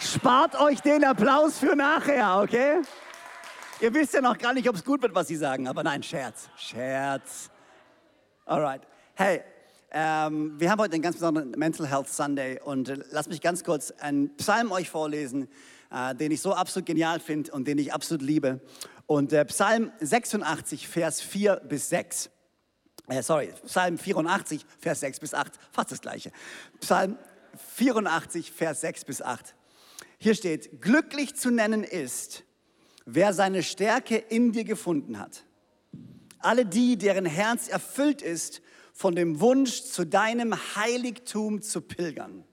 spart euch den Applaus für nachher, okay? Ihr wisst ja noch gar nicht, ob es gut wird, was sie sagen, aber nein, Scherz, Scherz. Alright, hey, ähm, wir haben heute einen ganz besonderen Mental Health Sunday und äh, lasst mich ganz kurz einen Psalm euch vorlesen, äh, den ich so absolut genial finde und den ich absolut liebe. Und äh, Psalm 86, Vers 4 bis 6. Äh, sorry, Psalm 84, Vers 6 bis 8, fast das gleiche. Psalm 84, Vers 6 bis 8. Hier steht, glücklich zu nennen ist, wer seine Stärke in dir gefunden hat. Alle die, deren Herz erfüllt ist von dem Wunsch, zu deinem Heiligtum zu pilgern.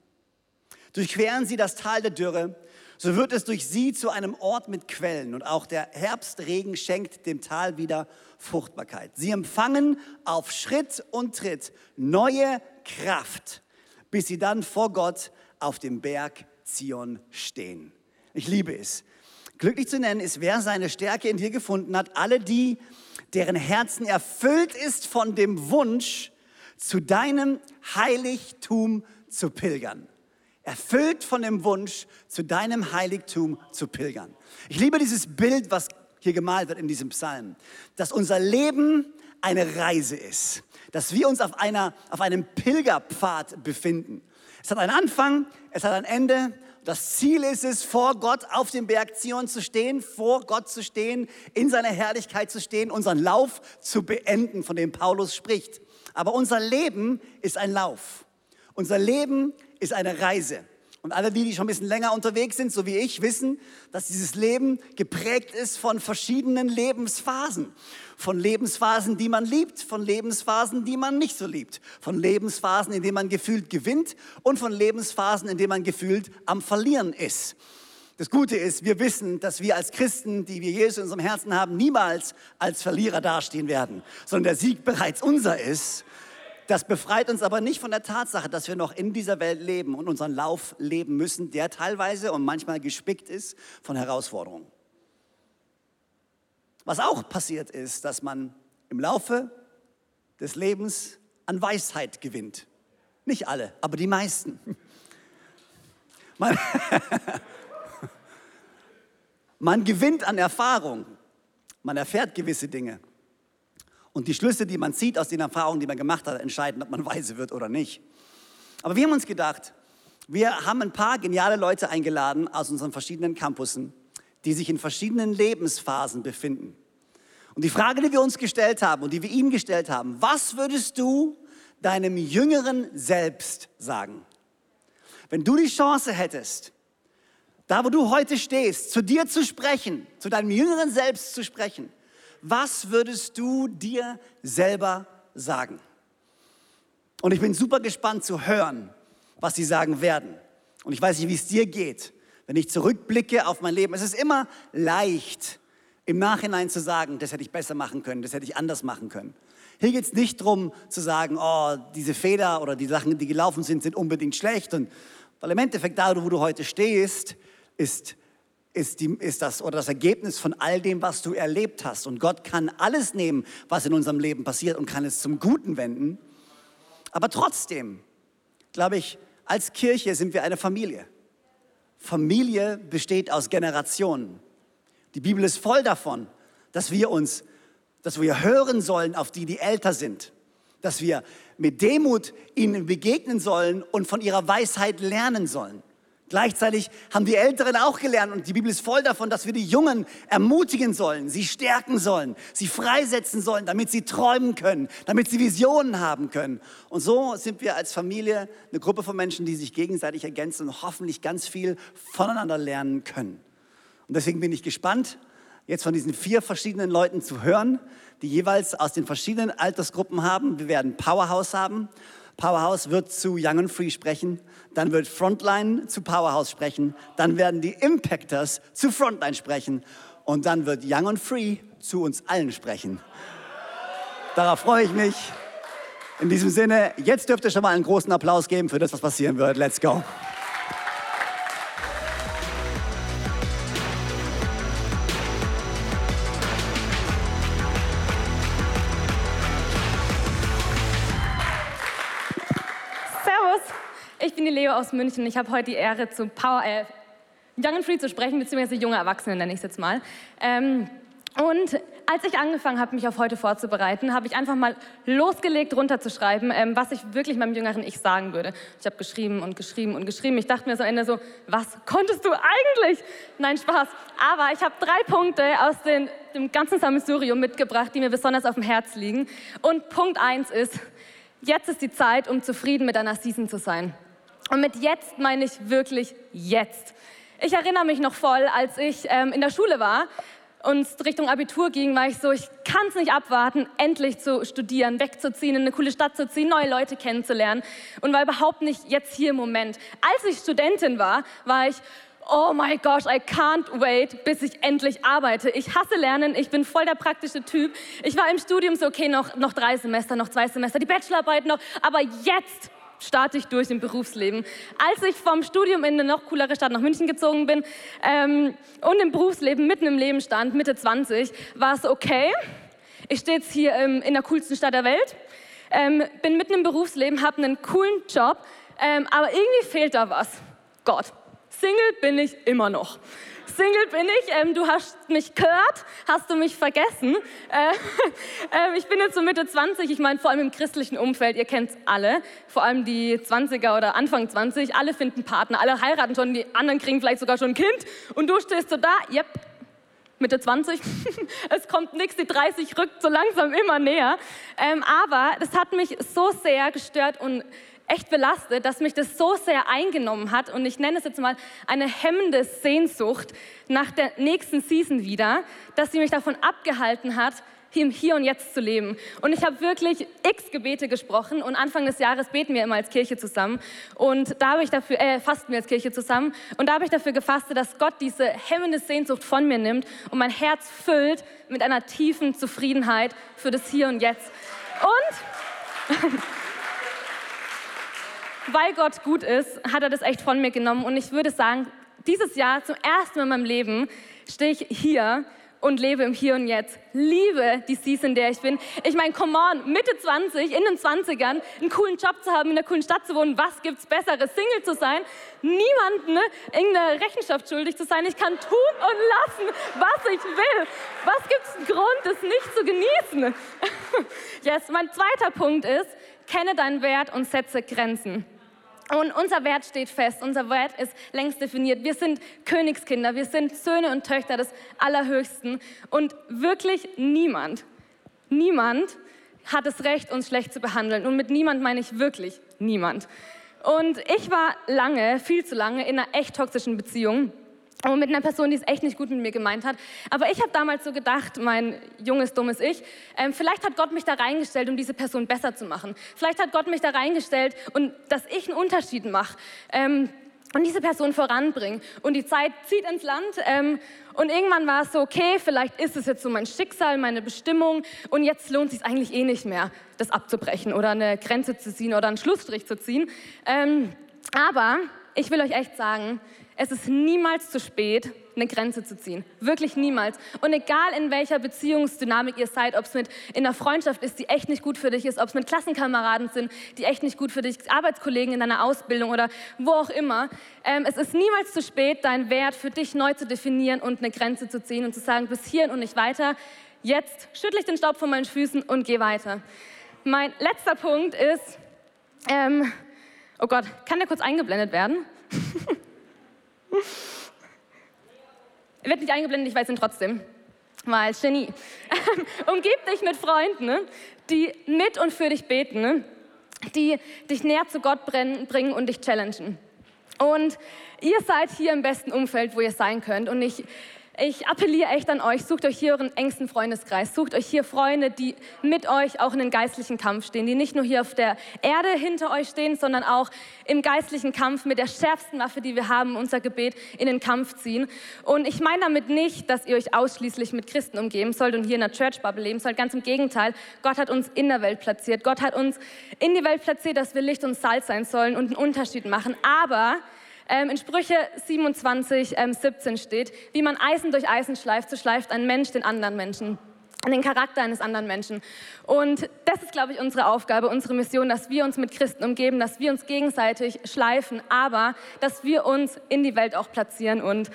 Durchqueren sie das Tal der Dürre, so wird es durch sie zu einem Ort mit Quellen und auch der Herbstregen schenkt dem Tal wieder Fruchtbarkeit. Sie empfangen auf Schritt und Tritt neue Kraft, bis sie dann vor Gott auf dem Berg Zion stehen. Ich liebe es. Glücklich zu nennen ist, wer seine Stärke in dir gefunden hat, alle die, deren Herzen erfüllt ist von dem Wunsch, zu deinem Heiligtum zu pilgern. Erfüllt von dem Wunsch, zu deinem Heiligtum zu pilgern. Ich liebe dieses Bild, was hier gemalt wird in diesem Psalm, dass unser Leben eine Reise ist, dass wir uns auf, einer, auf einem Pilgerpfad befinden. Es hat einen Anfang, es hat ein Ende. Das Ziel ist es, vor Gott auf dem Berg Zion zu stehen, vor Gott zu stehen, in seiner Herrlichkeit zu stehen, unseren Lauf zu beenden, von dem Paulus spricht. Aber unser Leben ist ein Lauf. Unser Leben ist eine Reise. Und alle die, schon ein bisschen länger unterwegs sind, so wie ich, wissen, dass dieses Leben geprägt ist von verschiedenen Lebensphasen. Von Lebensphasen, die man liebt, von Lebensphasen, die man nicht so liebt. Von Lebensphasen, in denen man gefühlt gewinnt und von Lebensphasen, in denen man gefühlt am Verlieren ist. Das Gute ist, wir wissen, dass wir als Christen, die wir Jesus in unserem Herzen haben, niemals als Verlierer dastehen werden, sondern der Sieg bereits unser ist das befreit uns aber nicht von der Tatsache, dass wir noch in dieser Welt leben und unseren Lauf leben müssen, der teilweise und manchmal gespickt ist von Herausforderungen. Was auch passiert ist, dass man im Laufe des Lebens an Weisheit gewinnt. Nicht alle, aber die meisten. Man, man gewinnt an Erfahrung. Man erfährt gewisse Dinge. Und die Schlüsse, die man zieht aus den Erfahrungen, die man gemacht hat, entscheiden, ob man weise wird oder nicht. Aber wir haben uns gedacht, wir haben ein paar geniale Leute eingeladen aus unseren verschiedenen Campussen, die sich in verschiedenen Lebensphasen befinden. Und die Frage, die wir uns gestellt haben und die wir ihnen gestellt haben, was würdest du deinem jüngeren Selbst sagen? Wenn du die Chance hättest, da wo du heute stehst, zu dir zu sprechen, zu deinem jüngeren Selbst zu sprechen, was würdest du dir selber sagen? Und ich bin super gespannt zu hören, was sie sagen werden. Und ich weiß nicht, wie es dir geht, wenn ich zurückblicke auf mein Leben. Es ist immer leicht, im Nachhinein zu sagen, das hätte ich besser machen können, das hätte ich anders machen können. Hier geht es nicht darum zu sagen, oh, diese Fehler oder die Sachen, die gelaufen sind, sind unbedingt schlecht. Und, weil im Endeffekt, da wo du heute stehst, ist ist, die, ist das oder das Ergebnis von all dem, was du erlebt hast. Und Gott kann alles nehmen, was in unserem Leben passiert und kann es zum Guten wenden. Aber trotzdem, glaube ich, als Kirche sind wir eine Familie. Familie besteht aus Generationen. Die Bibel ist voll davon, dass wir uns, dass wir hören sollen auf die, die älter sind, dass wir mit Demut ihnen begegnen sollen und von ihrer Weisheit lernen sollen. Gleichzeitig haben die Älteren auch gelernt und die Bibel ist voll davon, dass wir die Jungen ermutigen sollen, sie stärken sollen, sie freisetzen sollen, damit sie träumen können, damit sie Visionen haben können. Und so sind wir als Familie eine Gruppe von Menschen, die sich gegenseitig ergänzen und hoffentlich ganz viel voneinander lernen können. Und deswegen bin ich gespannt, jetzt von diesen vier verschiedenen Leuten zu hören, die jeweils aus den verschiedenen Altersgruppen haben. Wir werden Powerhouse haben Powerhouse wird zu Young and Free sprechen, dann wird Frontline zu Powerhouse sprechen, dann werden die Impactors zu Frontline sprechen und dann wird Young and Free zu uns allen sprechen. Darauf freue ich mich. In diesem Sinne, jetzt dürft ihr schon mal einen großen Applaus geben für das, was passieren wird. Let's go. Aus München. Ich habe heute die Ehre, zu Power, äh, Young and Free zu sprechen, beziehungsweise junge Erwachsene nenne ich es jetzt mal. Ähm, und als ich angefangen habe, mich auf heute vorzubereiten, habe ich einfach mal losgelegt, runterzuschreiben, ähm, was ich wirklich meinem jüngeren Ich sagen würde. Ich habe geschrieben und geschrieben und geschrieben. Ich dachte mir so am Ende so, was konntest du eigentlich? Nein, Spaß. Aber ich habe drei Punkte aus den, dem ganzen Sammelsurium mitgebracht, die mir besonders auf dem Herz liegen. Und Punkt eins ist, jetzt ist die Zeit, um zufrieden mit einer Season zu sein. Und mit jetzt meine ich wirklich jetzt. Ich erinnere mich noch voll, als ich ähm, in der Schule war und Richtung Abitur ging, war ich so, ich kann es nicht abwarten, endlich zu studieren, wegzuziehen, in eine coole Stadt zu ziehen, neue Leute kennenzulernen und war überhaupt nicht jetzt hier im Moment. Als ich Studentin war, war ich, oh my gosh, I can't wait, bis ich endlich arbeite. Ich hasse Lernen, ich bin voll der praktische Typ. Ich war im Studium so, okay, noch, noch drei Semester, noch zwei Semester, die Bachelorarbeit noch, aber jetzt starte ich durch im Berufsleben. Als ich vom Studium in eine noch coolere Stadt nach München gezogen bin ähm, und im Berufsleben mitten im Leben stand, Mitte 20, war es okay. Ich stehe jetzt hier ähm, in der coolsten Stadt der Welt, ähm, bin mitten im Berufsleben, habe einen coolen Job, ähm, aber irgendwie fehlt da was. Gott, Single bin ich immer noch. Single bin ich. Ähm, du hast mich gehört, hast du mich vergessen. Äh, äh, ich bin jetzt so Mitte 20, ich meine vor allem im christlichen Umfeld, ihr kennt es alle, vor allem die 20er oder Anfang 20, alle finden Partner, alle heiraten schon, die anderen kriegen vielleicht sogar schon ein Kind und du stehst so da, yep, Mitte 20. es kommt nichts, die 30 rückt so langsam immer näher. Ähm, aber das hat mich so sehr gestört und echt belastet, dass mich das so sehr eingenommen hat und ich nenne es jetzt mal eine hemmende Sehnsucht nach der nächsten Season wieder, dass sie mich davon abgehalten hat, im Hier und Jetzt zu leben. Und ich habe wirklich x Gebete gesprochen und Anfang des Jahres beten wir immer als Kirche zusammen und da habe ich dafür, äh, fasten wir als Kirche zusammen und da habe ich dafür gefastet, dass Gott diese hemmende Sehnsucht von mir nimmt und mein Herz füllt mit einer tiefen Zufriedenheit für das Hier und Jetzt. Und weil Gott gut ist, hat er das echt von mir genommen. Und ich würde sagen, dieses Jahr zum ersten Mal in meinem Leben stehe ich hier und lebe im Hier und Jetzt. Liebe die Season, in der ich bin. Ich meine, come on, Mitte 20, in den 20ern, einen coolen Job zu haben, in einer coolen Stadt zu wohnen. Was gibt's Besseres? Single zu sein, niemandem ne, irgendeine Rechenschaft schuldig zu sein. Ich kann tun und lassen, was ich will. Was gibt's einen Grund, das nicht zu genießen? yes, mein zweiter Punkt ist, kenne deinen Wert und setze Grenzen. Und unser Wert steht fest, unser Wert ist längst definiert. Wir sind Königskinder, wir sind Söhne und Töchter des Allerhöchsten. Und wirklich niemand, niemand hat das Recht, uns schlecht zu behandeln. Und mit niemand meine ich wirklich niemand. Und ich war lange, viel zu lange, in einer echt toxischen Beziehung. Und mit einer Person, die es echt nicht gut mit mir gemeint hat. Aber ich habe damals so gedacht, mein junges, dummes Ich, ähm, vielleicht hat Gott mich da reingestellt, um diese Person besser zu machen. Vielleicht hat Gott mich da reingestellt, und dass ich einen Unterschied mache. Ähm, und diese Person voranbringen. Und die Zeit zieht ins Land. Ähm, und irgendwann war es so, okay, vielleicht ist es jetzt so mein Schicksal, meine Bestimmung. Und jetzt lohnt es sich eigentlich eh nicht mehr, das abzubrechen oder eine Grenze zu ziehen oder einen Schlussstrich zu ziehen. Ähm, aber ich will euch echt sagen, es ist niemals zu spät, eine Grenze zu ziehen. Wirklich niemals. Und egal in welcher Beziehungsdynamik ihr seid, ob es mit in einer Freundschaft ist, die echt nicht gut für dich ist, ob es mit Klassenkameraden sind, die echt nicht gut für dich, Arbeitskollegen in deiner Ausbildung oder wo auch immer, ähm, es ist niemals zu spät, deinen Wert für dich neu zu definieren und eine Grenze zu ziehen und zu sagen, bis hierhin und nicht weiter. Jetzt schüttle ich den Staub von meinen Füßen und gehe weiter. Mein letzter Punkt ist, ähm, oh Gott, kann der kurz eingeblendet werden? Wird nicht eingeblendet, ich weiß ihn trotzdem. Weil Genie. Umgib dich mit Freunden, ne, die mit und für dich beten, ne, die dich näher zu Gott bringen und dich challengen. Und ihr seid hier im besten Umfeld, wo ihr sein könnt. Und ich ich appelliere echt an euch, sucht euch hier euren engsten Freundeskreis, sucht euch hier Freunde, die mit euch auch in den geistlichen Kampf stehen, die nicht nur hier auf der Erde hinter euch stehen, sondern auch im geistlichen Kampf mit der schärfsten Waffe, die wir haben, unser Gebet in den Kampf ziehen. Und ich meine damit nicht, dass ihr euch ausschließlich mit Christen umgeben sollt und hier in der Church Bubble leben sollt. Ganz im Gegenteil, Gott hat uns in der Welt platziert. Gott hat uns in die Welt platziert, dass wir Licht und Salz sein sollen und einen Unterschied machen. Aber ähm, in Sprüche 27, ähm, 17 steht, wie man Eisen durch Eisen schleift, so schleift ein Mensch den anderen Menschen den Charakter eines anderen Menschen. Und das ist, glaube ich, unsere Aufgabe, unsere Mission, dass wir uns mit Christen umgeben, dass wir uns gegenseitig schleifen, aber dass wir uns in die Welt auch platzieren. Und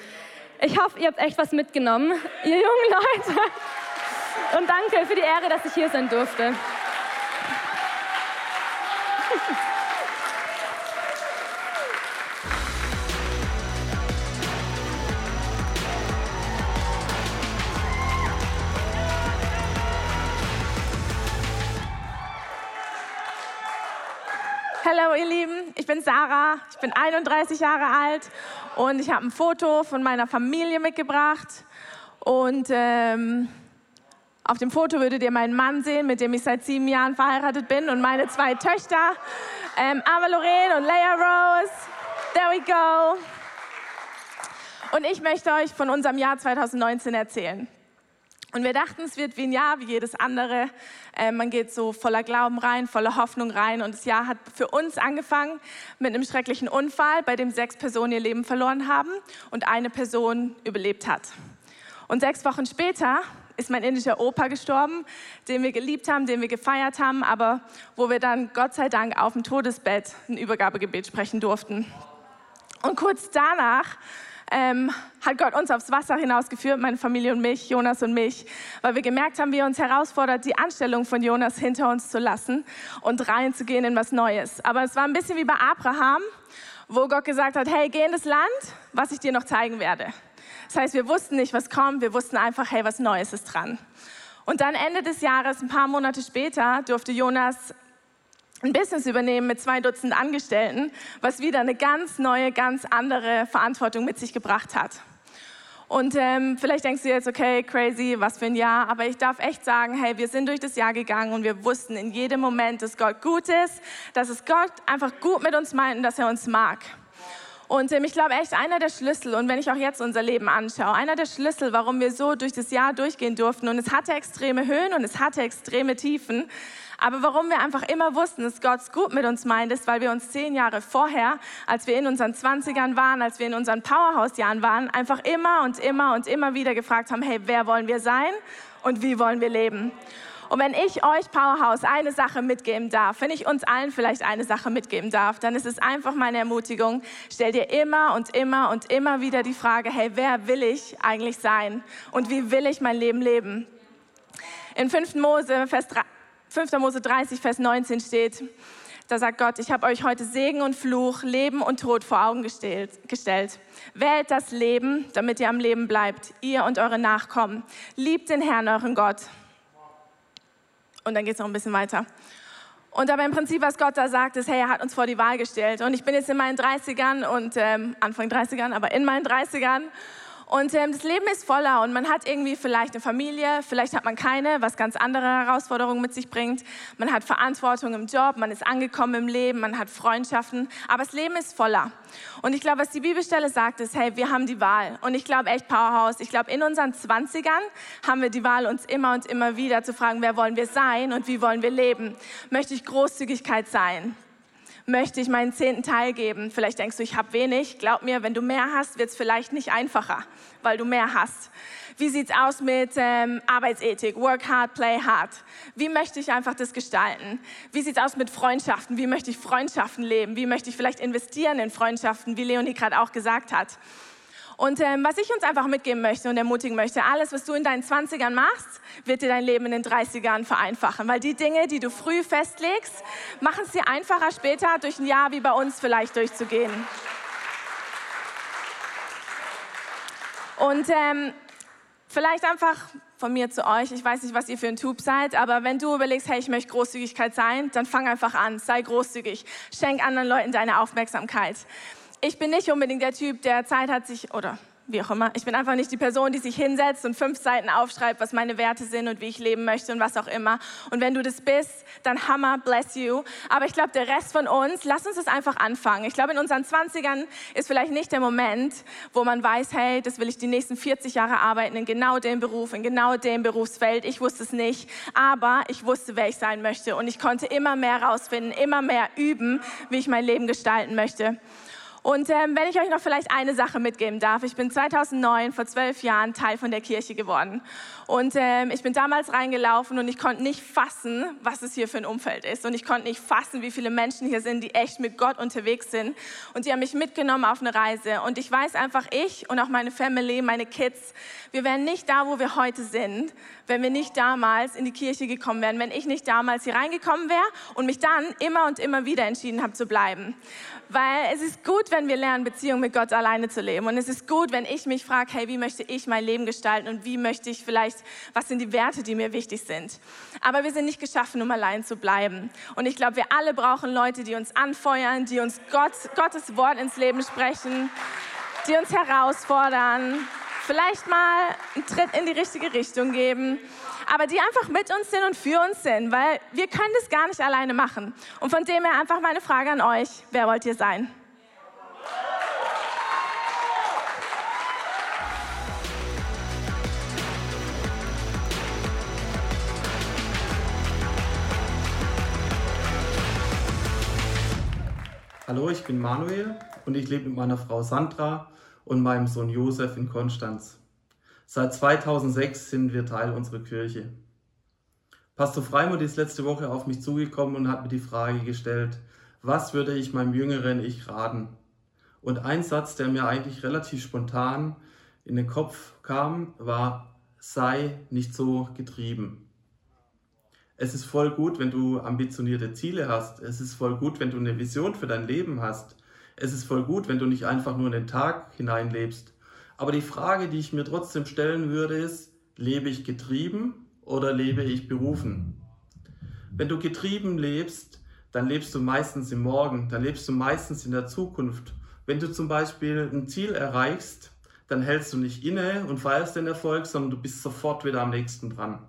ich hoffe, ihr habt echt was mitgenommen, ihr jungen Leute. Und danke für die Ehre, dass ich hier sein durfte. Hallo ihr Lieben, ich bin Sarah, ich bin 31 Jahre alt und ich habe ein Foto von meiner Familie mitgebracht. Und ähm, auf dem Foto würdet ihr meinen Mann sehen, mit dem ich seit sieben Jahren verheiratet bin und meine zwei Töchter, ähm, Ava Lorraine und Leia Rose. There we go. Und ich möchte euch von unserem Jahr 2019 erzählen. Und wir dachten, es wird wie ein Jahr, wie jedes andere. Äh, man geht so voller Glauben rein, voller Hoffnung rein. Und das Jahr hat für uns angefangen mit einem schrecklichen Unfall, bei dem sechs Personen ihr Leben verloren haben und eine Person überlebt hat. Und sechs Wochen später ist mein indischer Opa gestorben, den wir geliebt haben, den wir gefeiert haben, aber wo wir dann Gott sei Dank auf dem Todesbett ein Übergabegebet sprechen durften. Und kurz danach ähm, hat Gott uns aufs Wasser hinausgeführt, meine Familie und mich, Jonas und mich, weil wir gemerkt haben, wie er uns herausfordert, die Anstellung von Jonas hinter uns zu lassen und reinzugehen in was Neues. Aber es war ein bisschen wie bei Abraham, wo Gott gesagt hat, hey, geh in das Land, was ich dir noch zeigen werde. Das heißt, wir wussten nicht, was kommt, wir wussten einfach, hey, was Neues ist dran. Und dann Ende des Jahres, ein paar Monate später, durfte Jonas ein Business übernehmen mit zwei Dutzend Angestellten, was wieder eine ganz neue, ganz andere Verantwortung mit sich gebracht hat. Und ähm, vielleicht denkst du jetzt, okay, crazy, was für ein Jahr. Aber ich darf echt sagen, hey, wir sind durch das Jahr gegangen und wir wussten in jedem Moment, dass Gott gut ist, dass es Gott einfach gut mit uns meint und dass er uns mag. Und ähm, ich glaube echt, einer der Schlüssel, und wenn ich auch jetzt unser Leben anschaue, einer der Schlüssel, warum wir so durch das Jahr durchgehen durften, und es hatte extreme Höhen und es hatte extreme Tiefen, aber warum wir einfach immer wussten, dass Gott es gut mit uns meint, ist, weil wir uns zehn Jahre vorher, als wir in unseren Zwanzigern waren, als wir in unseren Powerhouse-Jahren waren, einfach immer und immer und immer wieder gefragt haben, hey, wer wollen wir sein und wie wollen wir leben? Und wenn ich euch Powerhouse eine Sache mitgeben darf, wenn ich uns allen vielleicht eine Sache mitgeben darf, dann ist es einfach meine Ermutigung, stell dir immer und immer und immer wieder die Frage, hey, wer will ich eigentlich sein und wie will ich mein Leben leben? In 5. Mose, Vers 3, 5. Mose 30, Vers 19 steht, da sagt Gott, ich habe euch heute Segen und Fluch, Leben und Tod vor Augen gestellt, gestellt. Wählt das Leben, damit ihr am Leben bleibt, ihr und eure Nachkommen. Liebt den Herrn, euren Gott. Und dann geht es noch ein bisschen weiter. Und aber im Prinzip, was Gott da sagt, ist, hey, er hat uns vor die Wahl gestellt. Und ich bin jetzt in meinen 30ern und ähm, Anfang 30ern, aber in meinen 30ern. Und ähm, das Leben ist voller und man hat irgendwie vielleicht eine Familie, vielleicht hat man keine, was ganz andere Herausforderungen mit sich bringt. Man hat Verantwortung im Job, man ist angekommen im Leben, man hat Freundschaften, aber das Leben ist voller. Und ich glaube, was die Bibelstelle sagt, ist, hey, wir haben die Wahl. Und ich glaube echt Powerhouse. Ich glaube, in unseren 20ern haben wir die Wahl, uns immer und immer wieder zu fragen, wer wollen wir sein und wie wollen wir leben? Möchte ich Großzügigkeit sein? Möchte ich meinen zehnten Teil geben. Vielleicht denkst du, ich habe wenig. Glaub mir, wenn du mehr hast, wird es vielleicht nicht einfacher, weil du mehr hast. Wie sieht es aus mit ähm, Arbeitsethik? Work hard, play hard. Wie möchte ich einfach das gestalten? Wie sieht es aus mit Freundschaften? Wie möchte ich Freundschaften leben? Wie möchte ich vielleicht investieren in Freundschaften, wie Leonie gerade auch gesagt hat? Und ähm, was ich uns einfach mitgeben möchte und ermutigen möchte, alles, was du in deinen 20ern machst, wird dir dein Leben in den 30ern vereinfachen. Weil die Dinge, die du früh festlegst, machen es dir einfacher, später durch ein Jahr wie bei uns vielleicht durchzugehen. Und ähm, vielleicht einfach von mir zu euch, ich weiß nicht, was ihr für ein Typ seid, aber wenn du überlegst, hey, ich möchte Großzügigkeit sein, dann fang einfach an, sei großzügig, schenk anderen Leuten deine Aufmerksamkeit ich bin nicht unbedingt der Typ, der Zeit hat, sich oder wie auch immer. Ich bin einfach nicht die Person, die sich hinsetzt und fünf Seiten aufschreibt, was meine Werte sind und wie ich leben möchte und was auch immer. Und wenn du das bist, dann Hammer, bless you. Aber ich glaube, der Rest von uns, lass uns das einfach anfangen. Ich glaube, in unseren 20ern ist vielleicht nicht der Moment, wo man weiß, hey, das will ich die nächsten 40 Jahre arbeiten in genau dem Beruf, in genau dem Berufsfeld. Ich wusste es nicht, aber ich wusste, wer ich sein möchte und ich konnte immer mehr herausfinden, immer mehr üben, wie ich mein Leben gestalten möchte. Und ähm, wenn ich euch noch vielleicht eine Sache mitgeben darf, ich bin 2009, vor zwölf Jahren, Teil von der Kirche geworden. Und ähm, ich bin damals reingelaufen und ich konnte nicht fassen, was es hier für ein Umfeld ist. Und ich konnte nicht fassen, wie viele Menschen hier sind, die echt mit Gott unterwegs sind. Und die haben mich mitgenommen auf eine Reise. Und ich weiß einfach, ich und auch meine Family, meine Kids, wir wären nicht da, wo wir heute sind, wenn wir nicht damals in die Kirche gekommen wären, wenn ich nicht damals hier reingekommen wäre und mich dann immer und immer wieder entschieden habe zu bleiben. Weil es ist gut, wenn wir lernen, Beziehung mit Gott alleine zu leben. Und es ist gut, wenn ich mich frage, hey, wie möchte ich mein Leben gestalten und wie möchte ich vielleicht, was sind die Werte, die mir wichtig sind. Aber wir sind nicht geschaffen, um allein zu bleiben. Und ich glaube, wir alle brauchen Leute, die uns anfeuern, die uns Gott, Gottes Wort ins Leben sprechen, die uns herausfordern, vielleicht mal einen Tritt in die richtige Richtung geben aber die einfach mit uns sind und für uns sind, weil wir können das gar nicht alleine machen. Und von dem her einfach meine Frage an euch, wer wollt ihr sein? Hallo, ich bin Manuel und ich lebe mit meiner Frau Sandra und meinem Sohn Josef in Konstanz. Seit 2006 sind wir Teil unserer Kirche. Pastor Freimund ist letzte Woche auf mich zugekommen und hat mir die Frage gestellt, was würde ich meinem jüngeren Ich raten? Und ein Satz, der mir eigentlich relativ spontan in den Kopf kam, war, sei nicht so getrieben. Es ist voll gut, wenn du ambitionierte Ziele hast. Es ist voll gut, wenn du eine Vision für dein Leben hast. Es ist voll gut, wenn du nicht einfach nur in den Tag hineinlebst, aber die Frage, die ich mir trotzdem stellen würde, ist, lebe ich getrieben oder lebe ich berufen? Wenn du getrieben lebst, dann lebst du meistens im Morgen, dann lebst du meistens in der Zukunft. Wenn du zum Beispiel ein Ziel erreichst, dann hältst du nicht inne und feierst den Erfolg, sondern du bist sofort wieder am nächsten dran.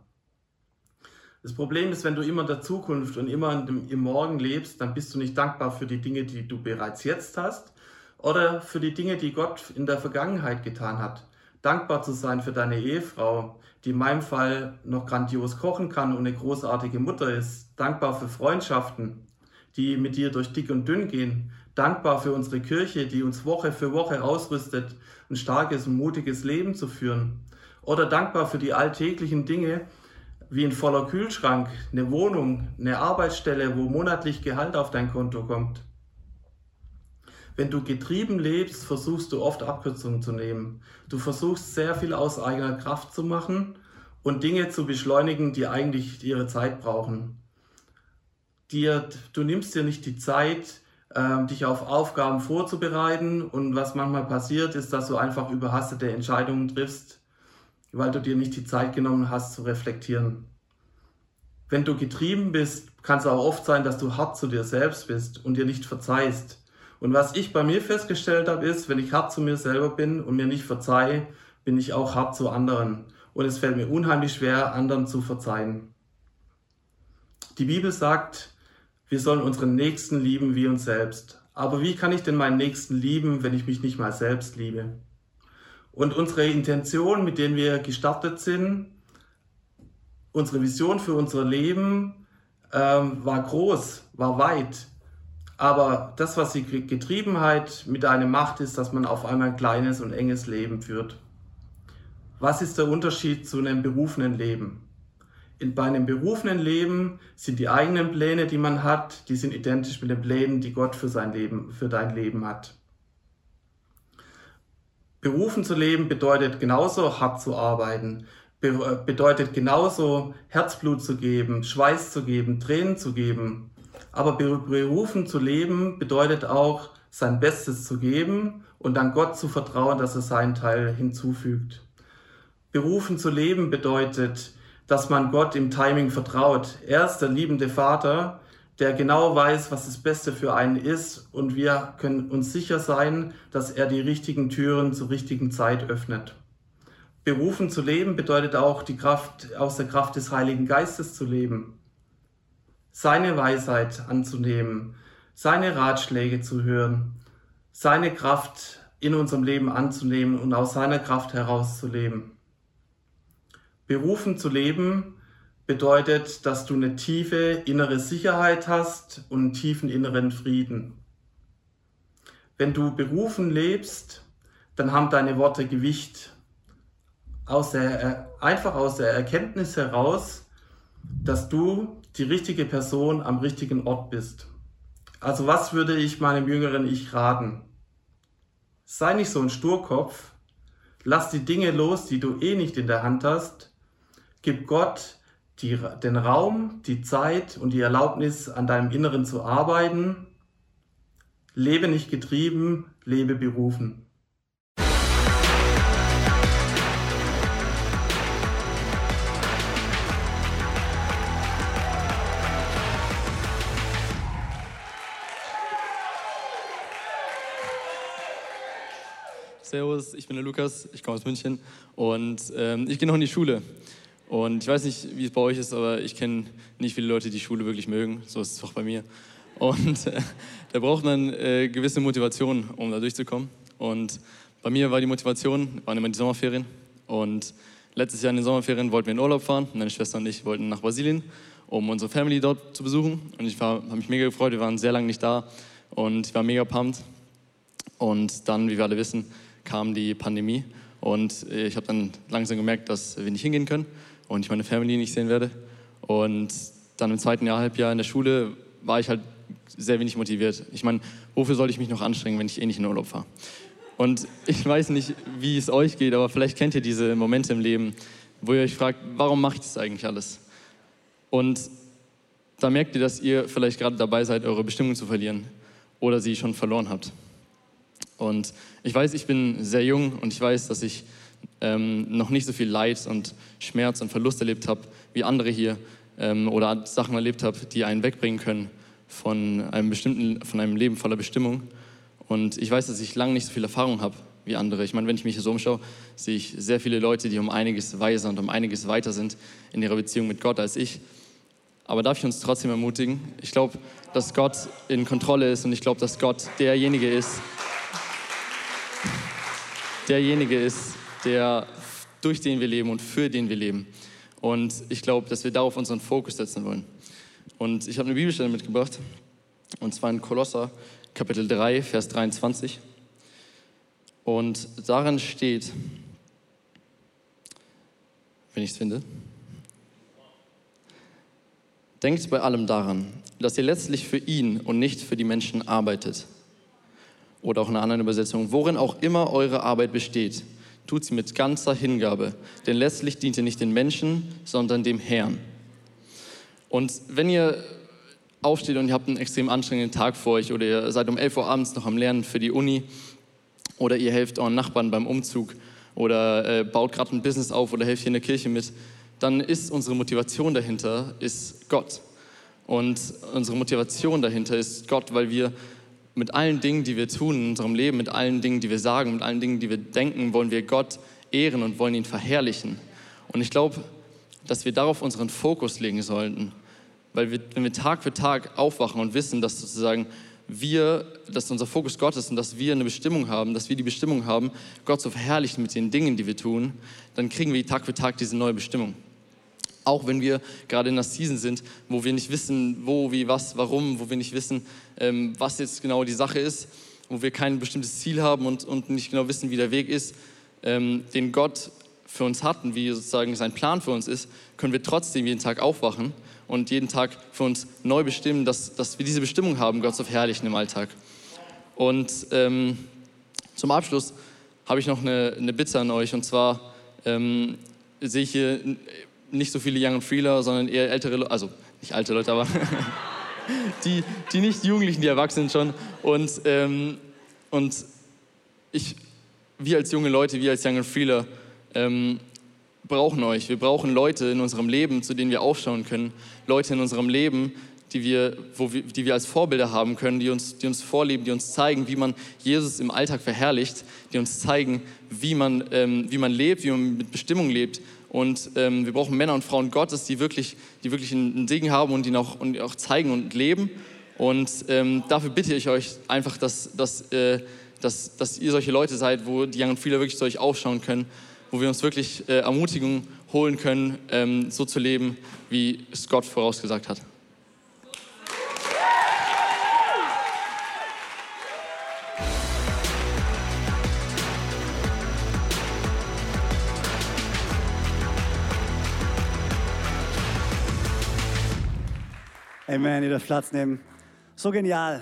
Das Problem ist, wenn du immer in der Zukunft und immer im Morgen lebst, dann bist du nicht dankbar für die Dinge, die du bereits jetzt hast, oder für die Dinge, die Gott in der Vergangenheit getan hat. Dankbar zu sein für deine Ehefrau, die in meinem Fall noch grandios kochen kann und eine großartige Mutter ist. Dankbar für Freundschaften, die mit dir durch dick und dünn gehen. Dankbar für unsere Kirche, die uns Woche für Woche ausrüstet, ein starkes und mutiges Leben zu führen. Oder dankbar für die alltäglichen Dinge, wie ein voller Kühlschrank, eine Wohnung, eine Arbeitsstelle, wo monatlich Gehalt auf dein Konto kommt. Wenn du getrieben lebst, versuchst du oft Abkürzungen zu nehmen. Du versuchst sehr viel aus eigener Kraft zu machen und Dinge zu beschleunigen, die eigentlich ihre Zeit brauchen. Dir, du nimmst dir nicht die Zeit, äh, dich auf Aufgaben vorzubereiten und was manchmal passiert, ist, dass du einfach überhastete Entscheidungen triffst, weil du dir nicht die Zeit genommen hast zu reflektieren. Wenn du getrieben bist, kann es auch oft sein, dass du hart zu dir selbst bist und dir nicht verzeihst. Und was ich bei mir festgestellt habe, ist, wenn ich hart zu mir selber bin und mir nicht verzeihe, bin ich auch hart zu anderen. Und es fällt mir unheimlich schwer, anderen zu verzeihen. Die Bibel sagt, wir sollen unseren Nächsten lieben wie uns selbst. Aber wie kann ich denn meinen Nächsten lieben, wenn ich mich nicht mal selbst liebe? Und unsere Intention, mit denen wir gestartet sind, unsere Vision für unser Leben ähm, war groß, war weit. Aber das, was sie getrieben hat mit einem Macht, ist, dass man auf einmal ein kleines und enges Leben führt. Was ist der Unterschied zu einem berufenen Leben? In, bei einem berufenen Leben sind die eigenen Pläne, die man hat, die sind identisch mit den Plänen, die Gott für sein Leben, für dein Leben hat. Berufen zu leben bedeutet genauso hart zu arbeiten, bedeutet genauso Herzblut zu geben, Schweiß zu geben, Tränen zu geben, aber berufen zu leben bedeutet auch, sein Bestes zu geben und dann Gott zu vertrauen, dass er seinen Teil hinzufügt. Berufen zu leben bedeutet, dass man Gott im Timing vertraut. Er ist der liebende Vater, der genau weiß, was das Beste für einen ist und wir können uns sicher sein, dass er die richtigen Türen zur richtigen Zeit öffnet. Berufen zu leben bedeutet auch die Kraft, aus der Kraft des Heiligen Geistes zu leben. Seine Weisheit anzunehmen, seine Ratschläge zu hören, seine Kraft in unserem Leben anzunehmen und aus seiner Kraft heraus zu leben. Berufen zu leben bedeutet, dass du eine tiefe innere Sicherheit hast und einen tiefen inneren Frieden. Wenn du berufen lebst, dann haben deine Worte Gewicht. Aus der, einfach aus der Erkenntnis heraus, dass du die richtige Person am richtigen Ort bist. Also was würde ich meinem jüngeren Ich raten? Sei nicht so ein Sturkopf, lass die Dinge los, die du eh nicht in der Hand hast, gib Gott die, den Raum, die Zeit und die Erlaubnis, an deinem Inneren zu arbeiten. Lebe nicht getrieben, lebe berufen. Servus, ich bin der Lukas, ich komme aus München und ähm, ich gehe noch in die Schule. Und ich weiß nicht, wie es bei euch ist, aber ich kenne nicht viele Leute, die Schule wirklich mögen. So ist es auch bei mir. Und äh, da braucht man äh, gewisse Motivation, um da durchzukommen. Und bei mir war die Motivation, waren immer die Sommerferien. Und letztes Jahr in den Sommerferien wollten wir in Urlaub fahren. Meine Schwester und ich wollten nach Brasilien, um unsere Family dort zu besuchen. Und ich habe mich mega gefreut. Wir waren sehr lange nicht da und ich war mega pumped. Und dann, wie wir alle wissen, kam die Pandemie. Und äh, ich habe dann langsam gemerkt, dass wir nicht hingehen können und ich meine Family nicht sehen werde. Und dann im zweiten Jahr, Halbjahr in der Schule war ich halt sehr wenig motiviert. Ich meine, wofür soll ich mich noch anstrengen, wenn ich eh nicht in Urlaub fahre? Und ich weiß nicht, wie es euch geht, aber vielleicht kennt ihr diese Momente im Leben, wo ihr euch fragt, warum mache ich das eigentlich alles? Und da merkt ihr, dass ihr vielleicht gerade dabei seid, eure Bestimmung zu verlieren oder sie schon verloren habt. Und ich weiß, ich bin sehr jung und ich weiß, dass ich ähm, noch nicht so viel Leid und Schmerz und Verlust erlebt habe wie andere hier ähm, oder Sachen erlebt habe, die einen wegbringen können von einem bestimmten, von einem Leben voller Bestimmung. Und ich weiß, dass ich lange nicht so viel Erfahrung habe wie andere. Ich meine, wenn ich mich hier so umschaue, sehe ich sehr viele Leute, die um einiges weiser und um einiges weiter sind in ihrer Beziehung mit Gott als ich. Aber darf ich uns trotzdem ermutigen? Ich glaube, dass Gott in Kontrolle ist und ich glaube, dass Gott derjenige ist, derjenige ist, der, durch den wir leben und für den wir leben. Und ich glaube, dass wir darauf unseren Fokus setzen wollen. Und ich habe eine Bibelstelle mitgebracht, und zwar in Kolosser Kapitel 3, Vers 23. Und darin steht, wenn ich es finde, denkt bei allem daran, dass ihr letztlich für ihn und nicht für die Menschen arbeitet. Oder auch in einer anderen Übersetzung, worin auch immer eure Arbeit besteht, tut sie mit ganzer Hingabe, denn letztlich dient ihr nicht den Menschen, sondern dem Herrn. Und wenn ihr aufsteht und ihr habt einen extrem anstrengenden Tag vor euch oder ihr seid um 11 Uhr abends noch am Lernen für die Uni oder ihr helft euren Nachbarn beim Umzug oder äh, baut gerade ein Business auf oder helft hier in der Kirche mit, dann ist unsere Motivation dahinter ist Gott. Und unsere Motivation dahinter ist Gott, weil wir mit allen Dingen, die wir tun in unserem Leben, mit allen Dingen, die wir sagen, mit allen Dingen, die wir denken, wollen wir Gott ehren und wollen ihn verherrlichen. Und ich glaube, dass wir darauf unseren Fokus legen sollten. Weil wir, wenn wir Tag für Tag aufwachen und wissen, dass sozusagen wir, dass unser Fokus Gott ist und dass wir eine Bestimmung haben, dass wir die Bestimmung haben, Gott zu verherrlichen mit den Dingen, die wir tun, dann kriegen wir Tag für Tag diese neue Bestimmung. Auch wenn wir gerade in einer Season sind, wo wir nicht wissen, wo, wie, was, warum, wo wir nicht wissen, ähm, was jetzt genau die Sache ist, wo wir kein bestimmtes Ziel haben und, und nicht genau wissen, wie der Weg ist, ähm, den Gott für uns hat und wie sozusagen sein Plan für uns ist, können wir trotzdem jeden Tag aufwachen und jeden Tag für uns neu bestimmen, dass, dass wir diese Bestimmung haben, Gott zu verherrlichen im Alltag. Und ähm, zum Abschluss habe ich noch eine, eine, Bitte an euch und zwar ähm, sehe ich hier nicht so viele Young and Freeler, sondern eher ältere Leute, also nicht alte Leute, aber die, die nicht Jugendlichen, die Erwachsenen schon. Und, ähm, und ich, wir als junge Leute, wir als Young and Freeler, ähm, brauchen euch. Wir brauchen Leute in unserem Leben, zu denen wir aufschauen können. Leute in unserem Leben, die wir, wo wir, die wir als Vorbilder haben können, die uns, die uns vorleben, die uns zeigen, wie man Jesus im Alltag verherrlicht, die uns zeigen, wie man, ähm, wie man lebt, wie man mit Bestimmung lebt. Und ähm, wir brauchen Männer und Frauen Gottes, die wirklich, die wirklich einen Segen haben und ihn auch, und auch zeigen und leben. Und ähm, dafür bitte ich euch einfach, dass, dass, äh, dass, dass ihr solche Leute seid, wo die Young Freeler wirklich zu euch aufschauen können, wo wir uns wirklich äh, Ermutigung holen können, ähm, so zu leben, wie es Gott vorausgesagt hat. Amen, ihr dürft Platz nehmen. So genial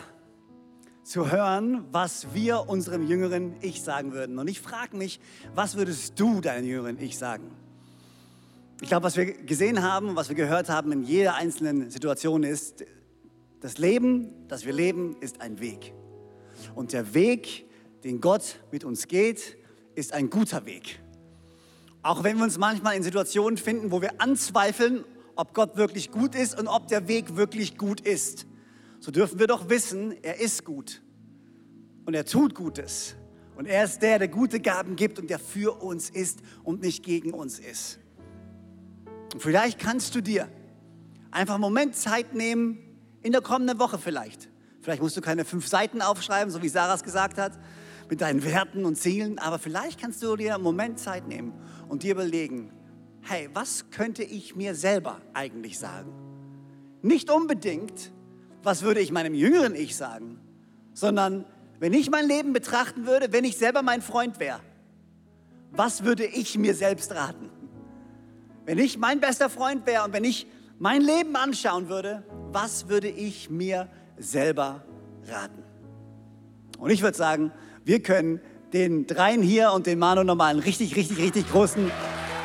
zu hören, was wir unserem jüngeren Ich sagen würden. Und ich frage mich, was würdest du deinem jüngeren Ich sagen? Ich glaube, was wir gesehen haben, was wir gehört haben in jeder einzelnen Situation ist, das Leben, das wir leben, ist ein Weg. Und der Weg, den Gott mit uns geht, ist ein guter Weg. Auch wenn wir uns manchmal in Situationen finden, wo wir anzweifeln, ob Gott wirklich gut ist und ob der Weg wirklich gut ist so dürfen wir doch wissen, er ist gut und er tut Gutes. Und er ist der, der gute Gaben gibt und der für uns ist und nicht gegen uns ist. Und vielleicht kannst du dir einfach einen Moment Zeit nehmen, in der kommenden Woche vielleicht. Vielleicht musst du keine fünf Seiten aufschreiben, so wie Sarah es gesagt hat, mit deinen Werten und Zielen, aber vielleicht kannst du dir einen Moment Zeit nehmen und dir überlegen, hey, was könnte ich mir selber eigentlich sagen? Nicht unbedingt, was würde ich meinem jüngeren Ich sagen, sondern wenn ich mein Leben betrachten würde, wenn ich selber mein Freund wäre, was würde ich mir selbst raten? Wenn ich mein bester Freund wäre und wenn ich mein Leben anschauen würde, was würde ich mir selber raten? Und ich würde sagen, wir können den dreien hier und den Manu nochmal einen richtig, richtig, richtig großen,